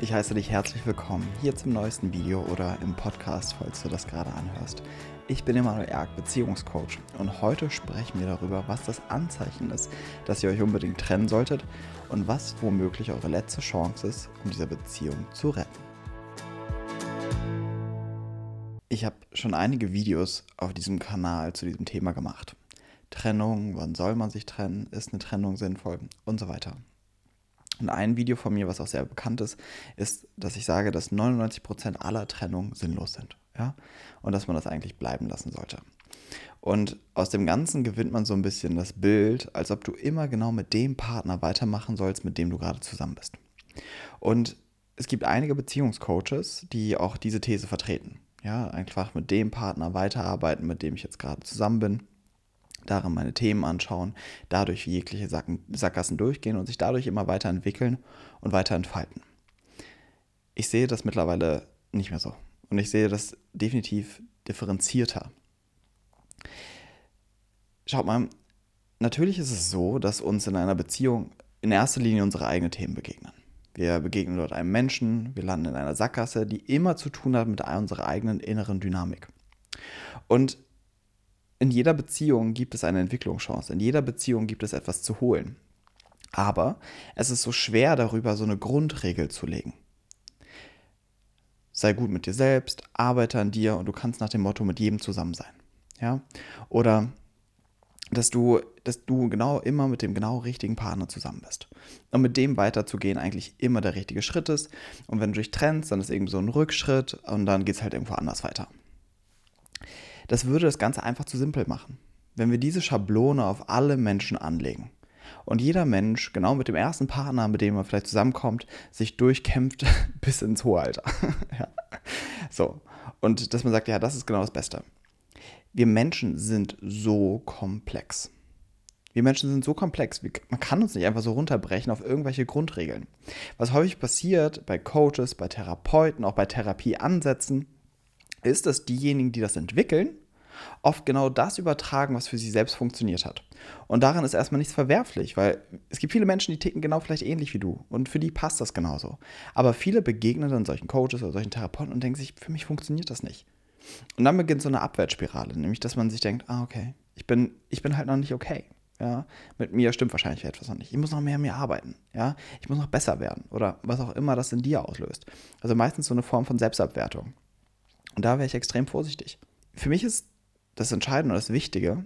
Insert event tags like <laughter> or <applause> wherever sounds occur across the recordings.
Ich heiße dich herzlich willkommen hier zum neuesten Video oder im Podcast, falls du das gerade anhörst. Ich bin Emanuel Erk, Beziehungscoach und heute sprechen wir darüber, was das Anzeichen ist, dass ihr euch unbedingt trennen solltet und was womöglich eure letzte Chance ist, um diese Beziehung zu retten. Ich habe schon einige Videos auf diesem Kanal zu diesem Thema gemacht. Trennung, wann soll man sich trennen, ist eine Trennung sinnvoll und so weiter. Und ein Video von mir, was auch sehr bekannt ist, ist, dass ich sage, dass 99% aller Trennungen sinnlos sind. Ja? Und dass man das eigentlich bleiben lassen sollte. Und aus dem Ganzen gewinnt man so ein bisschen das Bild, als ob du immer genau mit dem Partner weitermachen sollst, mit dem du gerade zusammen bist. Und es gibt einige Beziehungscoaches, die auch diese These vertreten. Ja, einfach mit dem Partner weiterarbeiten, mit dem ich jetzt gerade zusammen bin darin meine Themen anschauen, dadurch jegliche Sackgassen durchgehen und sich dadurch immer weiterentwickeln und weiter entfalten. Ich sehe das mittlerweile nicht mehr so. Und ich sehe das definitiv differenzierter. Schaut mal, natürlich ist es so, dass uns in einer Beziehung in erster Linie unsere eigenen Themen begegnen. Wir begegnen dort einem Menschen, wir landen in einer Sackgasse, die immer zu tun hat mit unserer eigenen inneren Dynamik. Und in jeder Beziehung gibt es eine Entwicklungschance. In jeder Beziehung gibt es etwas zu holen. Aber es ist so schwer darüber, so eine Grundregel zu legen. Sei gut mit dir selbst, arbeite an dir und du kannst nach dem Motto mit jedem zusammen sein. Ja? Oder dass du, dass du genau immer mit dem genau richtigen Partner zusammen bist. Und mit dem weiterzugehen eigentlich immer der richtige Schritt ist. Und wenn du dich trennst, dann ist irgendwie so ein Rückschritt und dann geht es halt irgendwo anders weiter. Das würde das Ganze einfach zu simpel machen. Wenn wir diese Schablone auf alle Menschen anlegen und jeder Mensch genau mit dem ersten Partner, mit dem er vielleicht zusammenkommt, sich durchkämpft <laughs> bis ins hohe Alter. <laughs> ja. So. Und dass man sagt, ja, das ist genau das Beste. Wir Menschen sind so komplex. Wir Menschen sind so komplex, man kann uns nicht einfach so runterbrechen auf irgendwelche Grundregeln. Was häufig passiert bei Coaches, bei Therapeuten, auch bei Therapieansätzen, ist, dass diejenigen, die das entwickeln, oft genau das übertragen, was für sie selbst funktioniert hat. Und daran ist erstmal nichts verwerflich, weil es gibt viele Menschen, die ticken genau vielleicht ähnlich wie du und für die passt das genauso. Aber viele begegnen dann solchen Coaches oder solchen Therapeuten und denken sich, für mich funktioniert das nicht. Und dann beginnt so eine Abwärtsspirale, nämlich dass man sich denkt, ah, okay, ich bin, ich bin halt noch nicht okay. Ja, mit mir stimmt wahrscheinlich etwas noch nicht. Ich muss noch mehr an mir arbeiten. Ja, ich muss noch besser werden oder was auch immer das in dir auslöst. Also meistens so eine Form von Selbstabwertung. Und da wäre ich extrem vorsichtig. Für mich ist das Entscheidende und das Wichtige,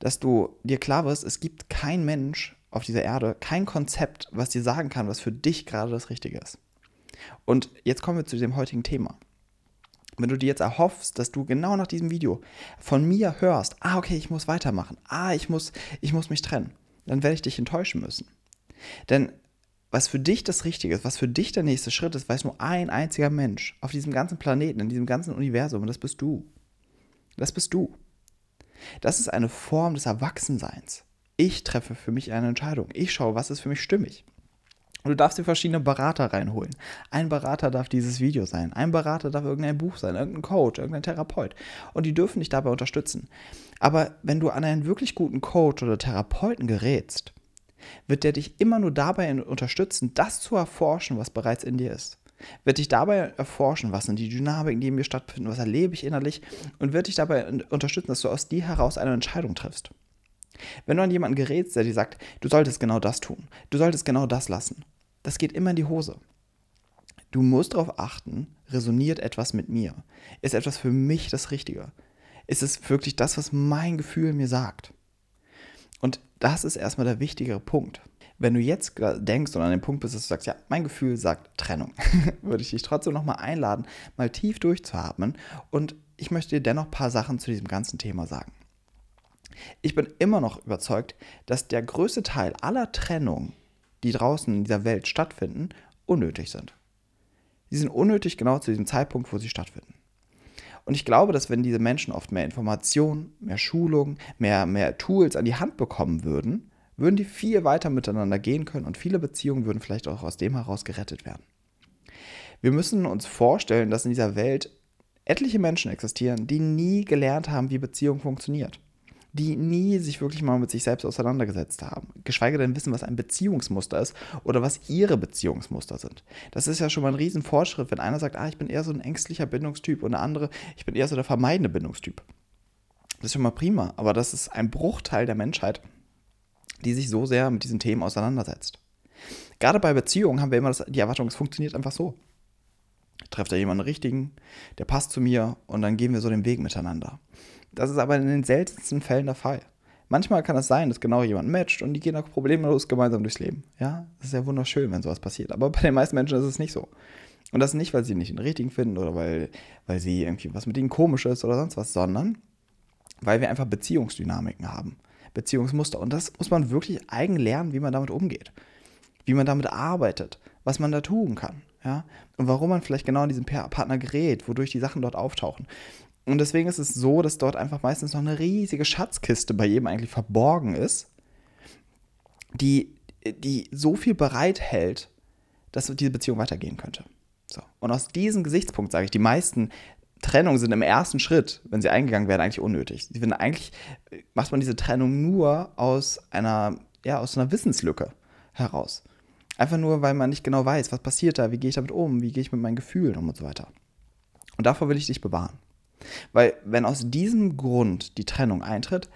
dass du dir klar wirst, es gibt kein Mensch auf dieser Erde, kein Konzept, was dir sagen kann, was für dich gerade das Richtige ist. Und jetzt kommen wir zu dem heutigen Thema. Wenn du dir jetzt erhoffst, dass du genau nach diesem Video von mir hörst, ah, okay, ich muss weitermachen, ah, ich muss, ich muss mich trennen, dann werde ich dich enttäuschen müssen. Denn was für dich das Richtige ist, was für dich der nächste Schritt ist, weiß nur ein einziger Mensch auf diesem ganzen Planeten, in diesem ganzen Universum und das bist du. Das bist du. Das ist eine Form des Erwachsenseins. Ich treffe für mich eine Entscheidung. Ich schaue, was ist für mich stimmig. Und du darfst dir verschiedene Berater reinholen. Ein Berater darf dieses Video sein, ein Berater darf irgendein Buch sein, irgendein Coach, irgendein Therapeut. Und die dürfen dich dabei unterstützen. Aber wenn du an einen wirklich guten Coach oder Therapeuten gerätst, wird der dich immer nur dabei unterstützen, das zu erforschen, was bereits in dir ist. Wird dich dabei erforschen, was sind die Dynamiken, die in mir stattfinden, was erlebe ich innerlich und wird dich dabei unterstützen, dass du aus dir heraus eine Entscheidung triffst. Wenn du an jemanden gerätst, der dir sagt, du solltest genau das tun, du solltest genau das lassen, das geht immer in die Hose. Du musst darauf achten, resoniert etwas mit mir? Ist etwas für mich das Richtige? Ist es wirklich das, was mein Gefühl mir sagt? Und das ist erstmal der wichtigere Punkt. Wenn du jetzt denkst und an dem Punkt bist, dass du sagst, ja, mein Gefühl sagt Trennung, <laughs> würde ich dich trotzdem nochmal einladen, mal tief durchzuatmen. Und ich möchte dir dennoch ein paar Sachen zu diesem ganzen Thema sagen. Ich bin immer noch überzeugt, dass der größte Teil aller Trennungen, die draußen in dieser Welt stattfinden, unnötig sind. Sie sind unnötig genau zu diesem Zeitpunkt, wo sie stattfinden. Und ich glaube, dass wenn diese Menschen oft mehr Informationen, mehr Schulung, mehr, mehr Tools an die Hand bekommen würden, würden die viel weiter miteinander gehen können und viele Beziehungen würden vielleicht auch aus dem heraus gerettet werden. Wir müssen uns vorstellen, dass in dieser Welt etliche Menschen existieren, die nie gelernt haben, wie Beziehung funktioniert. Die nie sich wirklich mal mit sich selbst auseinandergesetzt haben, geschweige denn wissen, was ein Beziehungsmuster ist oder was ihre Beziehungsmuster sind. Das ist ja schon mal ein riesen Fortschritt, wenn einer sagt, ah, ich bin eher so ein ängstlicher Bindungstyp und der andere, ich bin eher so der vermeidende Bindungstyp. Das ist schon mal prima, aber das ist ein Bruchteil der Menschheit, die sich so sehr mit diesen Themen auseinandersetzt. Gerade bei Beziehungen haben wir immer das, die Erwartung, es funktioniert einfach so. Ich treffe da jemanden richtigen, der passt zu mir und dann gehen wir so den Weg miteinander. Das ist aber in den seltensten Fällen der Fall. Manchmal kann es sein, dass genau jemand matcht und die gehen auch problemlos gemeinsam durchs Leben. Ja, das ist ja wunderschön, wenn sowas passiert. Aber bei den meisten Menschen ist es nicht so. Und das nicht, weil sie nicht den richtigen finden oder weil, weil sie irgendwie was mit ihnen komisch ist oder sonst was, sondern weil wir einfach Beziehungsdynamiken haben. Beziehungsmuster. Und das muss man wirklich eigen lernen, wie man damit umgeht. Wie man damit arbeitet, was man da tun kann. Ja? Und warum man vielleicht genau an diesen Partner gerät, wodurch die Sachen dort auftauchen. Und deswegen ist es so, dass dort einfach meistens noch eine riesige Schatzkiste bei jedem eigentlich verborgen ist, die, die so viel bereithält, dass diese Beziehung weitergehen könnte. So. Und aus diesem Gesichtspunkt sage ich, die meisten Trennungen sind im ersten Schritt, wenn sie eingegangen werden, eigentlich unnötig. Sie finden eigentlich, macht man diese Trennung nur aus einer, ja, aus einer Wissenslücke heraus. Einfach nur, weil man nicht genau weiß, was passiert da, wie gehe ich damit um, wie gehe ich mit meinen Gefühlen um und so weiter. Und davor will ich dich bewahren. Weil wenn aus diesem Grund die Trennung eintritt,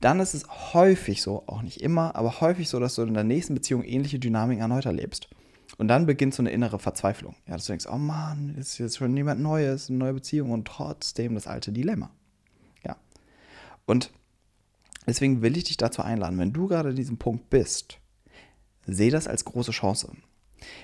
dann ist es häufig so, auch nicht immer, aber häufig so, dass du in der nächsten Beziehung ähnliche Dynamiken erneut erlebst. Und dann beginnt so eine innere Verzweiflung. Ja, dass du denkst, oh Mann, ist jetzt schon jemand Neues, eine neue Beziehung und trotzdem das alte Dilemma. Ja. Und deswegen will ich dich dazu einladen, wenn du gerade an diesem Punkt bist, sehe das als große Chance.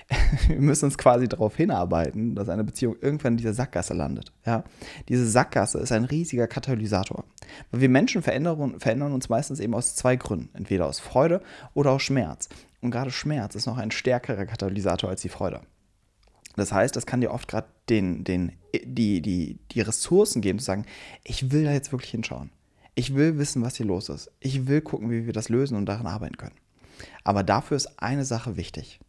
<laughs> wir müssen uns quasi darauf hinarbeiten, dass eine Beziehung irgendwann in dieser Sackgasse landet. Ja? Diese Sackgasse ist ein riesiger Katalysator. Weil wir Menschen verändern, verändern uns meistens eben aus zwei Gründen. Entweder aus Freude oder aus Schmerz. Und gerade Schmerz ist noch ein stärkerer Katalysator als die Freude. Das heißt, das kann dir oft gerade den, den, die, die, die Ressourcen geben, zu sagen, ich will da jetzt wirklich hinschauen. Ich will wissen, was hier los ist. Ich will gucken, wie wir das lösen und daran arbeiten können. Aber dafür ist eine Sache wichtig.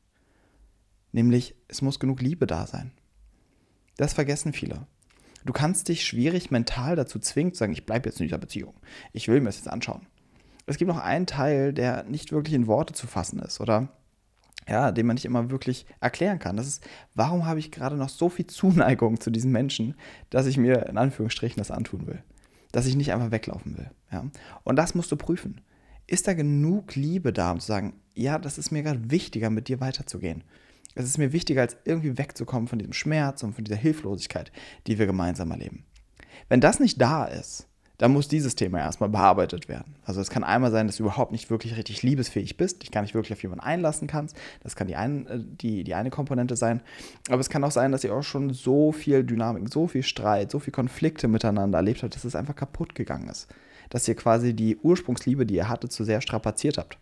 Nämlich, es muss genug Liebe da sein. Das vergessen viele. Du kannst dich schwierig mental dazu zwingen, zu sagen, ich bleibe jetzt in dieser Beziehung. Ich will mir das jetzt anschauen. Es gibt noch einen Teil, der nicht wirklich in Worte zu fassen ist, oder? Ja, den man nicht immer wirklich erklären kann. Das ist, warum habe ich gerade noch so viel Zuneigung zu diesem Menschen, dass ich mir in Anführungsstrichen das antun will. Dass ich nicht einfach weglaufen will. Ja? Und das musst du prüfen. Ist da genug Liebe da, um zu sagen, ja, das ist mir gerade wichtiger, mit dir weiterzugehen. Es ist mir wichtiger, als irgendwie wegzukommen von diesem Schmerz und von dieser Hilflosigkeit, die wir gemeinsam erleben. Wenn das nicht da ist, dann muss dieses Thema erstmal bearbeitet werden. Also es kann einmal sein, dass du überhaupt nicht wirklich richtig liebesfähig bist, dich gar nicht wirklich auf jemanden einlassen kannst. Das kann die, ein, äh, die, die eine Komponente sein. Aber es kann auch sein, dass ihr auch schon so viel Dynamik, so viel Streit, so viel Konflikte miteinander erlebt habt, dass es einfach kaputt gegangen ist. Dass ihr quasi die Ursprungsliebe, die ihr hattet, zu sehr strapaziert habt.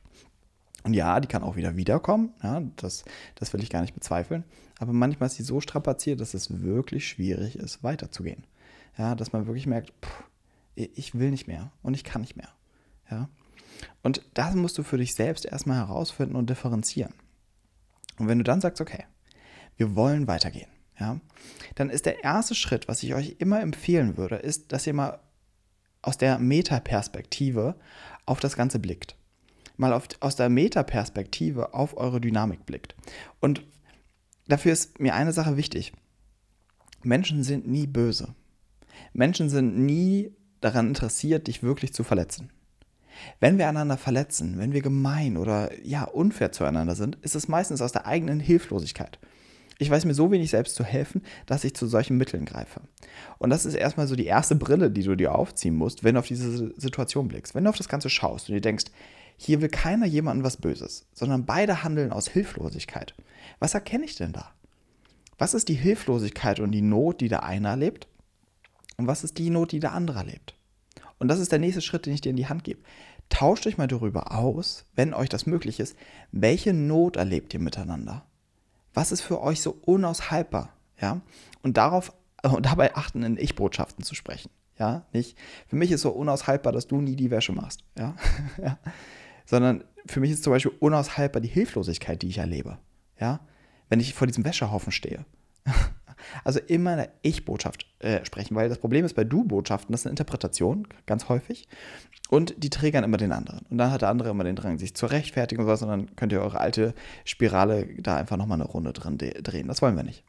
Und ja, die kann auch wieder wiederkommen. Ja, das, das will ich gar nicht bezweifeln. Aber manchmal ist sie so strapaziert, dass es wirklich schwierig ist, weiterzugehen. Ja, dass man wirklich merkt, pff, ich will nicht mehr und ich kann nicht mehr. Ja. Und das musst du für dich selbst erstmal herausfinden und differenzieren. Und wenn du dann sagst, okay, wir wollen weitergehen, ja, dann ist der erste Schritt, was ich euch immer empfehlen würde, ist, dass ihr mal aus der Metaperspektive auf das Ganze blickt mal auf, aus der Metaperspektive auf eure Dynamik blickt. Und dafür ist mir eine Sache wichtig. Menschen sind nie böse. Menschen sind nie daran interessiert, dich wirklich zu verletzen. Wenn wir einander verletzen, wenn wir gemein oder ja unfair zueinander sind, ist es meistens aus der eigenen Hilflosigkeit. Ich weiß mir so wenig selbst zu helfen, dass ich zu solchen Mitteln greife. Und das ist erstmal so die erste Brille, die du dir aufziehen musst, wenn du auf diese Situation blickst. Wenn du auf das Ganze schaust und dir denkst, hier will keiner jemandem was Böses, sondern beide handeln aus Hilflosigkeit. Was erkenne ich denn da? Was ist die Hilflosigkeit und die Not, die der eine erlebt? Und was ist die Not, die der andere erlebt? Und das ist der nächste Schritt, den ich dir in die Hand gebe. Tauscht euch mal darüber aus, wenn euch das möglich ist, welche Not erlebt ihr miteinander? Was ist für euch so unaushaltbar? Ja? Und darauf und dabei achten, in Ich-Botschaften zu sprechen. Ja, nicht. Für mich ist so unaushaltbar, dass du nie die Wäsche machst. Ja <laughs> sondern für mich ist zum Beispiel unaushaltbar die Hilflosigkeit, die ich erlebe. Ja, wenn ich vor diesem Wäschehaufen stehe. <laughs> Also immer in der Ich-Botschaft äh, sprechen, weil das Problem ist bei Du-Botschaften, das ist eine Interpretation, ganz häufig. Und die triggern immer den anderen. Und dann hat der andere immer den Drang, sich zu rechtfertigen und sowas. Und dann könnt ihr eure alte Spirale da einfach nochmal eine Runde drin drehen. Das wollen wir nicht.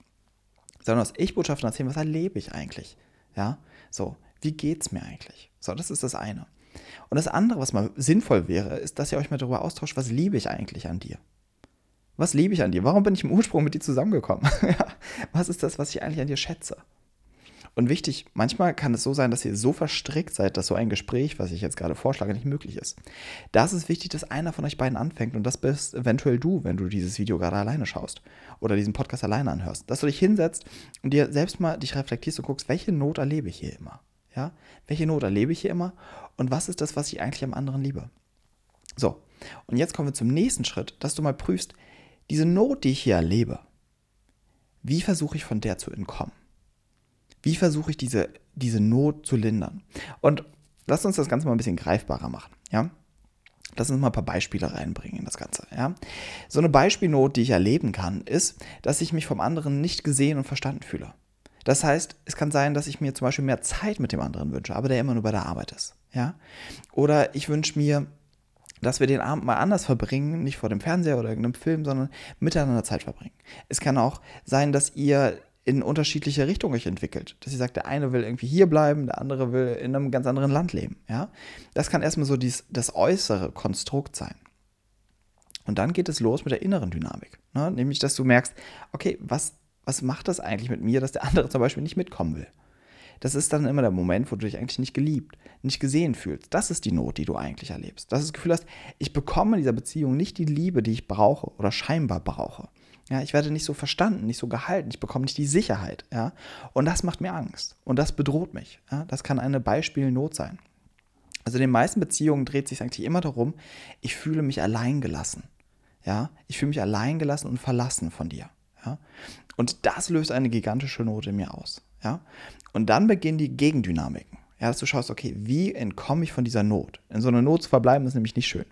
Sondern aus Ich-Botschaften erzählen, was erlebe ich eigentlich? Ja, so, wie geht's mir eigentlich? So, das ist das eine. Und das andere, was mal sinnvoll wäre, ist, dass ihr euch mal darüber austauscht, was liebe ich eigentlich an dir? Was liebe ich an dir? Warum bin ich im Ursprung mit dir zusammengekommen? <laughs> was ist das, was ich eigentlich an dir schätze? Und wichtig, manchmal kann es so sein, dass ihr so verstrickt seid, dass so ein Gespräch, was ich jetzt gerade vorschlage, nicht möglich ist. Da ist es wichtig, dass einer von euch beiden anfängt und das bist eventuell du, wenn du dieses Video gerade alleine schaust oder diesen Podcast alleine anhörst. Dass du dich hinsetzt und dir selbst mal dich reflektierst und guckst, welche Not erlebe ich hier immer? Ja? Welche Not erlebe ich hier immer? Und was ist das, was ich eigentlich am anderen liebe? So, und jetzt kommen wir zum nächsten Schritt, dass du mal prüfst, diese Not, die ich hier erlebe, wie versuche ich von der zu entkommen? Wie versuche ich diese, diese Not zu lindern? Und lass uns das Ganze mal ein bisschen greifbarer machen, ja? Lass uns mal ein paar Beispiele reinbringen in das Ganze, ja? So eine Beispielnot, die ich erleben kann, ist, dass ich mich vom anderen nicht gesehen und verstanden fühle. Das heißt, es kann sein, dass ich mir zum Beispiel mehr Zeit mit dem anderen wünsche, aber der immer nur bei der Arbeit ist, ja? Oder ich wünsche mir dass wir den Abend mal anders verbringen, nicht vor dem Fernseher oder irgendeinem Film, sondern miteinander Zeit verbringen. Es kann auch sein, dass ihr in unterschiedliche Richtungen euch entwickelt. Dass ihr sagt, der eine will irgendwie hier bleiben, der andere will in einem ganz anderen Land leben. Ja? Das kann erstmal so dies, das äußere Konstrukt sein. Und dann geht es los mit der inneren Dynamik. Ne? Nämlich, dass du merkst, okay, was, was macht das eigentlich mit mir, dass der andere zum Beispiel nicht mitkommen will? das ist dann immer der Moment, wo du dich eigentlich nicht geliebt, nicht gesehen fühlst. Das ist die Not, die du eigentlich erlebst. Dass du das Gefühl hast, ich bekomme in dieser Beziehung nicht die Liebe, die ich brauche oder scheinbar brauche. Ja, ich werde nicht so verstanden, nicht so gehalten, ich bekomme nicht die Sicherheit. Ja? Und das macht mir Angst und das bedroht mich. Ja? Das kann eine Beispielnot sein. Also in den meisten Beziehungen dreht sich eigentlich immer darum, ich fühle mich alleingelassen. Ja, ich fühle mich alleingelassen und verlassen von dir. Ja? Und das löst eine gigantische Not in mir aus. Ja? Und dann beginnen die Gegendynamiken. Ja, dass du schaust, okay, wie entkomme ich von dieser Not? In so einer Not zu verbleiben ist nämlich nicht schön.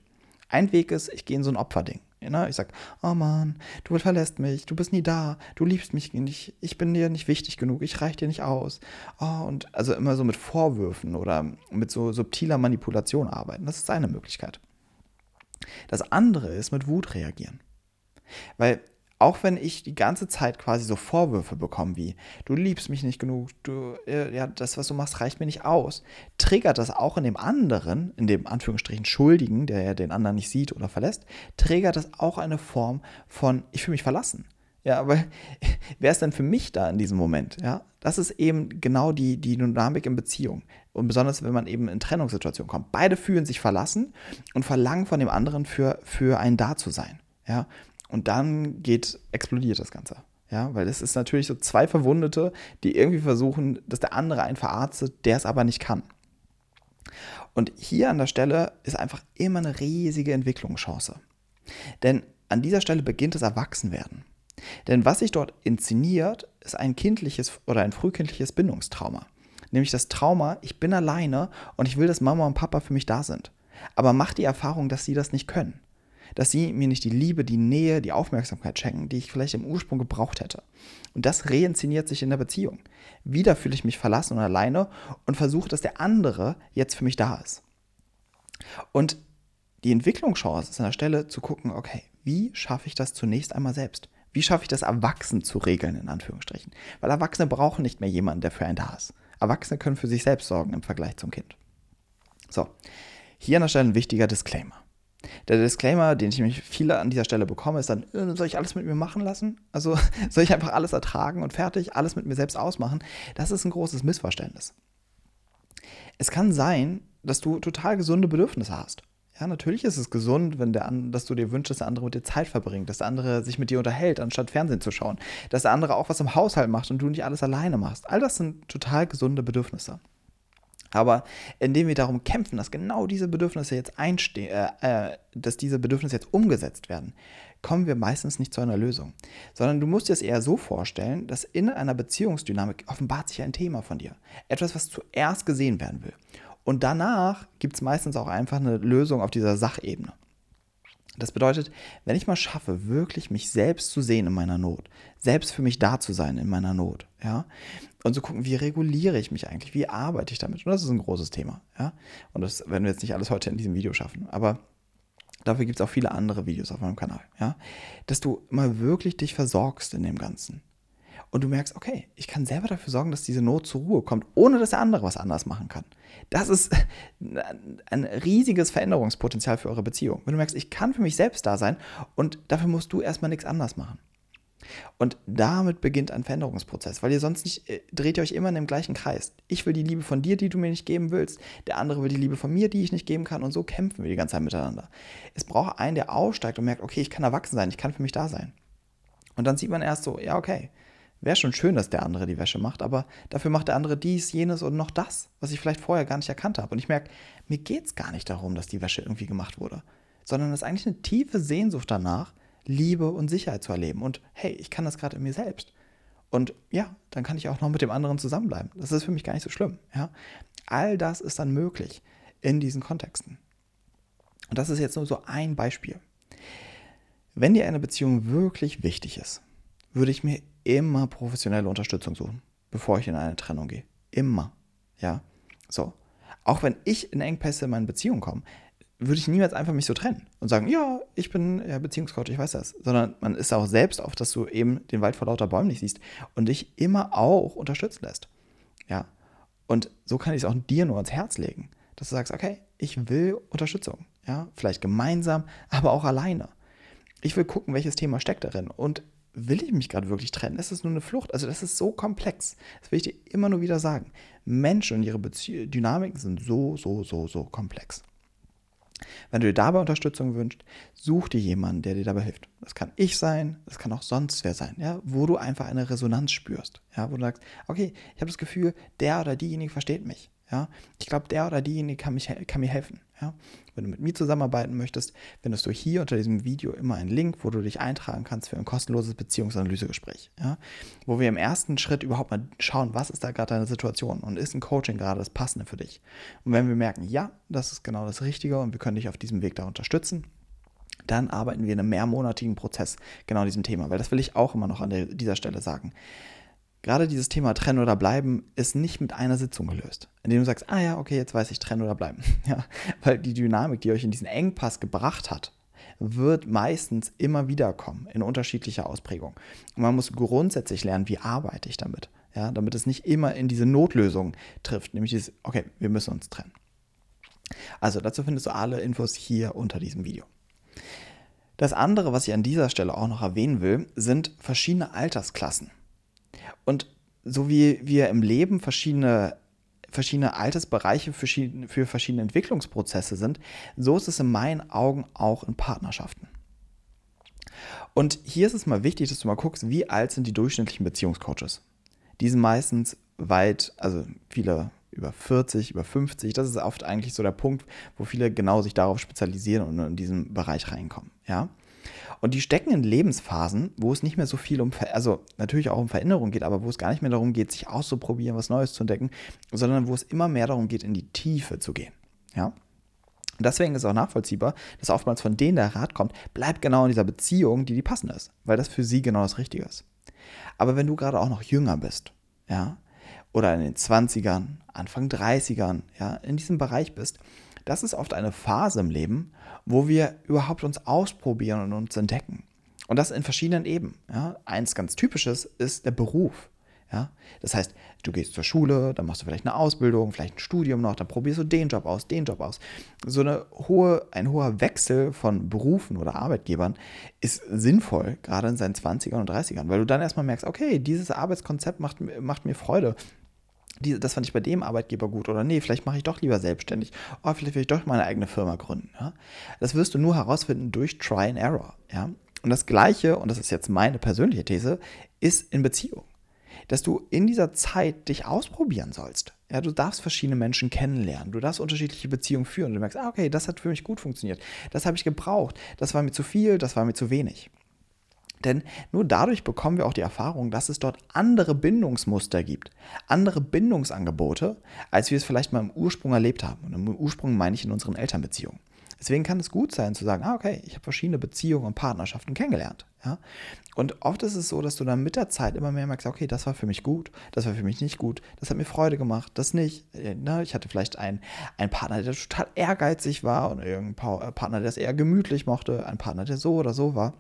Ein Weg ist, ich gehe in so ein Opferding. Ja, ich sage, oh Mann, du verlässt mich, du bist nie da, du liebst mich nicht, ich bin dir nicht wichtig genug, ich reich dir nicht aus. Oh, und also immer so mit Vorwürfen oder mit so subtiler Manipulation arbeiten. Das ist eine Möglichkeit. Das andere ist mit Wut reagieren. Weil auch wenn ich die ganze Zeit quasi so Vorwürfe bekomme wie, du liebst mich nicht genug, du, äh, ja, das, was du machst, reicht mir nicht aus, triggert das auch in dem anderen, in dem Anführungsstrichen Schuldigen, der ja den anderen nicht sieht oder verlässt, triggert das auch eine Form von, ich fühle mich verlassen. Ja, aber <laughs> wer ist denn für mich da in diesem Moment? Ja, das ist eben genau die, die Dynamik in Beziehung. Und besonders, wenn man eben in Trennungssituationen kommt. Beide fühlen sich verlassen und verlangen von dem anderen für, für einen da zu sein. Ja, und dann geht, explodiert das Ganze. Ja, weil es ist natürlich so zwei Verwundete, die irgendwie versuchen, dass der andere einen verarztet, der es aber nicht kann. Und hier an der Stelle ist einfach immer eine riesige Entwicklungschance. Denn an dieser Stelle beginnt das Erwachsenwerden. Denn was sich dort inszeniert, ist ein kindliches oder ein frühkindliches Bindungstrauma. Nämlich das Trauma, ich bin alleine und ich will, dass Mama und Papa für mich da sind. Aber mach die Erfahrung, dass sie das nicht können dass sie mir nicht die Liebe, die Nähe, die Aufmerksamkeit schenken, die ich vielleicht im Ursprung gebraucht hätte. Und das reinszeniert sich in der Beziehung. Wieder fühle ich mich verlassen und alleine und versuche, dass der andere jetzt für mich da ist. Und die Entwicklungschance ist an der Stelle zu gucken, okay, wie schaffe ich das zunächst einmal selbst? Wie schaffe ich das, erwachsen zu regeln, in Anführungsstrichen? Weil Erwachsene brauchen nicht mehr jemanden, der für einen da ist. Erwachsene können für sich selbst sorgen im Vergleich zum Kind. So, hier an der Stelle ein wichtiger Disclaimer. Der Disclaimer, den ich nämlich viele an dieser Stelle bekomme, ist dann, äh, soll ich alles mit mir machen lassen? Also <laughs> soll ich einfach alles ertragen und fertig, alles mit mir selbst ausmachen? Das ist ein großes Missverständnis. Es kann sein, dass du total gesunde Bedürfnisse hast. Ja, natürlich ist es gesund, wenn der, dass du dir wünschst, dass der andere mit dir Zeit verbringt, dass der andere sich mit dir unterhält, anstatt Fernsehen zu schauen, dass der andere auch was im Haushalt macht und du nicht alles alleine machst. All das sind total gesunde Bedürfnisse. Aber indem wir darum kämpfen, dass genau diese Bedürfnisse jetzt einstehen, äh, äh, dass diese Bedürfnisse jetzt umgesetzt werden, kommen wir meistens nicht zu einer Lösung. Sondern du musst dir es eher so vorstellen, dass in einer Beziehungsdynamik offenbart sich ein Thema von dir. Etwas, was zuerst gesehen werden will. Und danach gibt es meistens auch einfach eine Lösung auf dieser Sachebene. Das bedeutet, wenn ich mal schaffe, wirklich mich selbst zu sehen in meiner Not, selbst für mich da zu sein in meiner Not, ja, und zu gucken, wie reguliere ich mich eigentlich, wie arbeite ich damit, und das ist ein großes Thema, ja, und das werden wir jetzt nicht alles heute in diesem Video schaffen, aber dafür gibt es auch viele andere Videos auf meinem Kanal, ja, dass du mal wirklich dich versorgst in dem Ganzen, und du merkst, okay, ich kann selber dafür sorgen, dass diese Not zur Ruhe kommt, ohne dass der andere was anders machen kann. Das ist <laughs> ein riesiges Veränderungspotenzial für eure Beziehung. Wenn du merkst, ich kann für mich selbst da sein und dafür musst du erstmal nichts anders machen. Und damit beginnt ein Veränderungsprozess, weil ihr sonst nicht, äh, dreht ihr euch immer in dem gleichen Kreis. Ich will die Liebe von dir, die du mir nicht geben willst. Der andere will die Liebe von mir, die ich nicht geben kann. Und so kämpfen wir die ganze Zeit miteinander. Es braucht einen, der aussteigt und merkt, okay, ich kann erwachsen sein, ich kann für mich da sein. Und dann sieht man erst so, ja, okay, Wäre schon schön, dass der andere die Wäsche macht, aber dafür macht der andere dies, jenes und noch das, was ich vielleicht vorher gar nicht erkannt habe. Und ich merke, mir geht es gar nicht darum, dass die Wäsche irgendwie gemacht wurde, sondern es ist eigentlich eine tiefe Sehnsucht danach, Liebe und Sicherheit zu erleben. Und hey, ich kann das gerade in mir selbst. Und ja, dann kann ich auch noch mit dem anderen zusammenbleiben. Das ist für mich gar nicht so schlimm. Ja? All das ist dann möglich in diesen Kontexten. Und das ist jetzt nur so ein Beispiel. Wenn dir eine Beziehung wirklich wichtig ist, würde ich mir immer professionelle Unterstützung suchen, bevor ich in eine Trennung gehe. Immer. Ja. So. Auch wenn ich in Engpässe in meine Beziehung komme, würde ich niemals einfach mich so trennen und sagen, ja, ich bin ja, Beziehungscoach, ich weiß das. Sondern man ist auch selbst auf, dass du eben den Wald vor lauter Bäumen nicht siehst und dich immer auch unterstützen lässt. Ja. Und so kann ich es auch dir nur ans Herz legen, dass du sagst, okay, ich will Unterstützung. Ja, vielleicht gemeinsam, aber auch alleine. Ich will gucken, welches Thema steckt darin und will ich mich gerade wirklich trennen? Ist es nur eine Flucht? Also das ist so komplex. Das will ich dir immer nur wieder sagen. Menschen und ihre Bezie Dynamiken sind so, so, so, so komplex. Wenn du dir dabei Unterstützung wünschst, such dir jemanden, der dir dabei hilft. Das kann ich sein, das kann auch sonst wer sein, ja, wo du einfach eine Resonanz spürst, ja, wo du sagst, okay, ich habe das Gefühl, der oder diejenige versteht mich, ja. Ich glaube, der oder diejenige kann, mich, kann mir helfen. Ja? Wenn du mit mir zusammenarbeiten möchtest, findest du hier unter diesem Video immer einen Link, wo du dich eintragen kannst für ein kostenloses Beziehungsanalysegespräch. Ja? Wo wir im ersten Schritt überhaupt mal schauen, was ist da gerade deine Situation und ist ein Coaching gerade das Passende für dich. Und wenn wir merken, ja, das ist genau das Richtige und wir können dich auf diesem Weg da unterstützen, dann arbeiten wir in einem mehrmonatigen Prozess genau diesem Thema, weil das will ich auch immer noch an der, dieser Stelle sagen gerade dieses Thema trennen oder bleiben ist nicht mit einer Sitzung gelöst, indem du sagst, ah ja, okay, jetzt weiß ich trennen oder bleiben. <laughs> Ja, weil die Dynamik, die euch in diesen Engpass gebracht hat, wird meistens immer wieder kommen in unterschiedlicher Ausprägung. Und man muss grundsätzlich lernen, wie arbeite ich damit, ja, damit es nicht immer in diese Notlösung trifft, nämlich dieses, okay, wir müssen uns trennen. Also dazu findest du alle Infos hier unter diesem Video. Das andere, was ich an dieser Stelle auch noch erwähnen will, sind verschiedene Altersklassen. Und so wie wir im Leben verschiedene, verschiedene Altersbereiche für, für verschiedene Entwicklungsprozesse sind, so ist es in meinen Augen auch in Partnerschaften. Und hier ist es mal wichtig, dass du mal guckst, wie alt sind die durchschnittlichen Beziehungscoaches. Die sind meistens weit, also viele über 40, über 50. Das ist oft eigentlich so der Punkt, wo viele genau sich darauf spezialisieren und in diesen Bereich reinkommen. Ja? Und die stecken in Lebensphasen, wo es nicht mehr so viel um, also natürlich auch um Veränderung geht, aber wo es gar nicht mehr darum geht, sich auszuprobieren, was Neues zu entdecken, sondern wo es immer mehr darum geht, in die Tiefe zu gehen. Ja. deswegen ist auch nachvollziehbar, dass oftmals von denen der Rat kommt, bleib genau in dieser Beziehung, die die passend ist, weil das für sie genau das Richtige ist. Aber wenn du gerade auch noch jünger bist, ja, oder in den 20ern, Anfang 30ern, ja, in diesem Bereich bist, das ist oft eine Phase im Leben, wo wir überhaupt uns ausprobieren und uns entdecken. Und das in verschiedenen Ebenen. Ja. Eins ganz typisches ist der Beruf. Ja? Das heißt, du gehst zur Schule, dann machst du vielleicht eine Ausbildung, vielleicht ein Studium noch, dann probierst du den Job aus, den Job aus. So eine hohe, ein hoher Wechsel von Berufen oder Arbeitgebern ist sinnvoll, gerade in seinen 20ern und 30ern, weil du dann erstmal merkst, okay, dieses Arbeitskonzept macht, macht mir Freude die, das fand ich bei dem Arbeitgeber gut oder nee, vielleicht mache ich doch lieber selbstständig. Oh, vielleicht will ich doch meine eigene Firma gründen. Ja? Das wirst du nur herausfinden durch Try and Error. Ja? Und das Gleiche, und das ist jetzt meine persönliche These, ist in Beziehung. Dass du in dieser Zeit dich ausprobieren sollst. Ja, du darfst verschiedene Menschen kennenlernen. Du darfst unterschiedliche Beziehungen führen. Du merkst, ah, okay, das hat für mich gut funktioniert. Das habe ich gebraucht. Das war mir zu viel, das war mir zu wenig. Denn nur dadurch bekommen wir auch die Erfahrung, dass es dort andere Bindungsmuster gibt, andere Bindungsangebote, als wir es vielleicht mal im Ursprung erlebt haben. Und im Ursprung meine ich in unseren Elternbeziehungen. Deswegen kann es gut sein zu sagen, ah, okay, ich habe verschiedene Beziehungen und Partnerschaften kennengelernt. Ja? Und oft ist es so, dass du dann mit der Zeit immer mehr merkst, okay, das war für mich gut, das war für mich nicht gut, das hat mir Freude gemacht, das nicht. Äh, ne? Ich hatte vielleicht einen, einen Partner, der total ehrgeizig war und irgendein äh, Partner, der es eher gemütlich mochte, ein Partner, der so oder so war.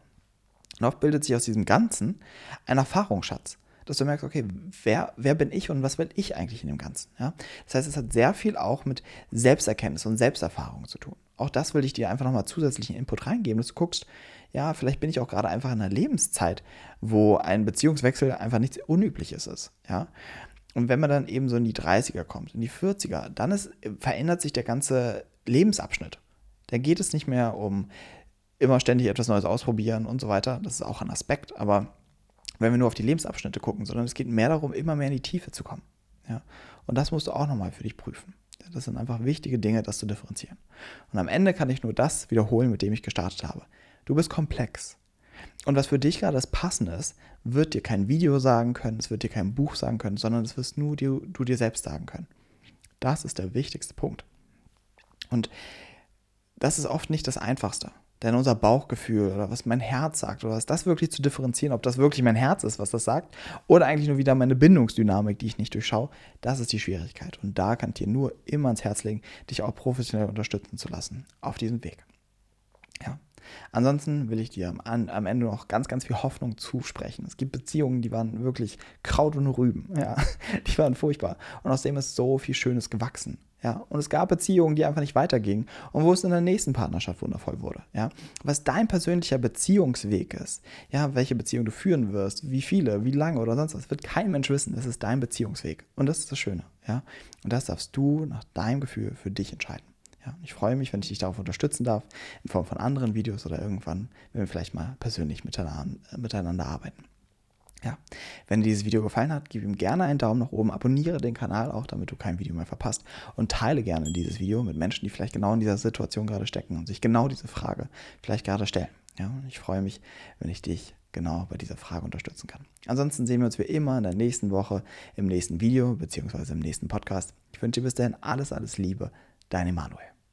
Und oft bildet sich aus diesem Ganzen ein Erfahrungsschatz dass du merkst, okay, wer, wer bin ich und was will ich eigentlich in dem Ganzen? Ja? Das heißt, es hat sehr viel auch mit Selbsterkenntnis und Selbsterfahrung zu tun. Auch das will ich dir einfach nochmal zusätzlichen Input reingeben, dass du guckst, ja, vielleicht bin ich auch gerade einfach in einer Lebenszeit, wo ein Beziehungswechsel einfach nichts Unübliches ist. Ja? Und wenn man dann eben so in die 30er kommt, in die 40er, dann ist, verändert sich der ganze Lebensabschnitt. Da geht es nicht mehr um immer ständig etwas Neues ausprobieren und so weiter. Das ist auch ein Aspekt, aber wenn wir nur auf die Lebensabschnitte gucken, sondern es geht mehr darum, immer mehr in die Tiefe zu kommen. Ja? Und das musst du auch nochmal für dich prüfen. Das sind einfach wichtige Dinge, das zu differenzieren. Und am Ende kann ich nur das wiederholen, mit dem ich gestartet habe. Du bist komplex. Und was für dich gerade das Passende ist, wird dir kein Video sagen können, es wird dir kein Buch sagen können, sondern es wirst nur du, du dir selbst sagen können. Das ist der wichtigste Punkt. Und das ist oft nicht das Einfachste. Denn unser Bauchgefühl oder was mein Herz sagt oder was das wirklich zu differenzieren, ob das wirklich mein Herz ist, was das sagt, oder eigentlich nur wieder meine Bindungsdynamik, die ich nicht durchschaue, das ist die Schwierigkeit. Und da kann ich dir nur immer ans Herz legen, dich auch professionell unterstützen zu lassen auf diesem Weg. Ja. Ansonsten will ich dir am, Ende noch ganz, ganz viel Hoffnung zusprechen. Es gibt Beziehungen, die waren wirklich Kraut und Rüben. Ja, <laughs> die waren furchtbar. Und aus dem ist so viel Schönes gewachsen. Ja, und es gab Beziehungen, die einfach nicht weitergingen und wo es in der nächsten Partnerschaft wundervoll wurde. Ja, was dein persönlicher Beziehungsweg ist, ja, welche Beziehung du führen wirst, wie viele, wie lange oder sonst was, wird kein Mensch wissen. Das ist dein Beziehungsweg und das ist das Schöne. Ja, und das darfst du nach deinem Gefühl für dich entscheiden. Ja, ich freue mich, wenn ich dich darauf unterstützen darf, in Form von anderen Videos oder irgendwann, wenn wir vielleicht mal persönlich miteinander, miteinander arbeiten. Ja, wenn dir dieses Video gefallen hat, gib ihm gerne einen Daumen nach oben, abonniere den Kanal auch, damit du kein Video mehr verpasst und teile gerne dieses Video mit Menschen, die vielleicht genau in dieser Situation gerade stecken und sich genau diese Frage vielleicht gerade stellen. Ja, ich freue mich, wenn ich dich genau bei dieser Frage unterstützen kann. Ansonsten sehen wir uns wie immer in der nächsten Woche im nächsten Video bzw. im nächsten Podcast. Ich wünsche dir bis dahin alles, alles Liebe. Dein Emanuel.